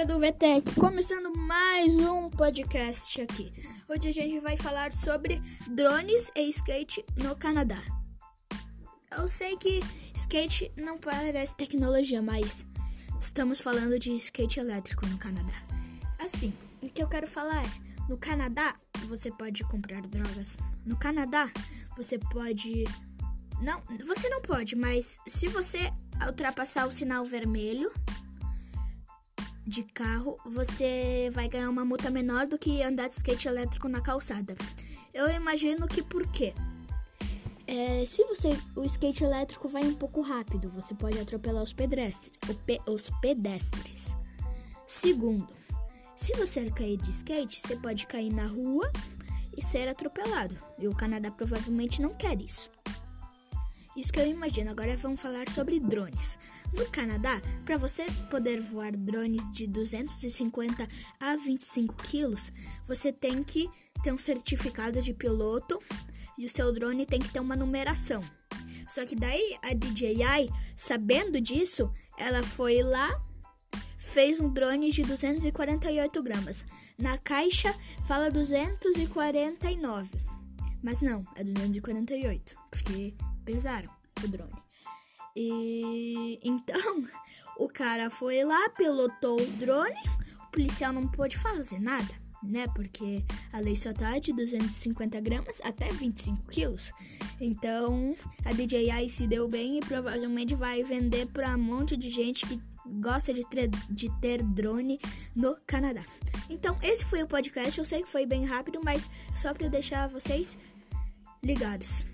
VTEC, começando mais um podcast aqui. Hoje a gente vai falar sobre drones e skate no Canadá. Eu sei que skate não parece tecnologia, mas estamos falando de skate elétrico no Canadá. Assim, o que eu quero falar é: no Canadá você pode comprar drogas. No Canadá você pode. Não, você não pode, mas se você ultrapassar o sinal vermelho de carro, você vai ganhar uma multa menor do que andar de skate elétrico na calçada. Eu imagino que por quê? É, se você o skate elétrico vai um pouco rápido, você pode atropelar os pedestres. Os pedestres. Segundo, se você cair de skate, você pode cair na rua e ser atropelado. E o Canadá provavelmente não quer isso. Isso que eu imagino. Agora vamos falar sobre drones. No Canadá, para você poder voar drones de 250 a 25 quilos, você tem que ter um certificado de piloto e o seu drone tem que ter uma numeração. Só que daí a DJI, sabendo disso, ela foi lá fez um drone de 248 gramas. Na caixa fala 249, mas não, é 248, porque pesaram o drone. E então o cara foi lá, pilotou o drone, o policial não pôde fazer nada, né? Porque a lei só tá de 250 gramas até 25 quilos. Então a DJI se deu bem e provavelmente vai vender para um monte de gente que gosta de ter, de ter drone no Canadá. Então, esse foi o podcast. Eu sei que foi bem rápido, mas só para deixar vocês ligados.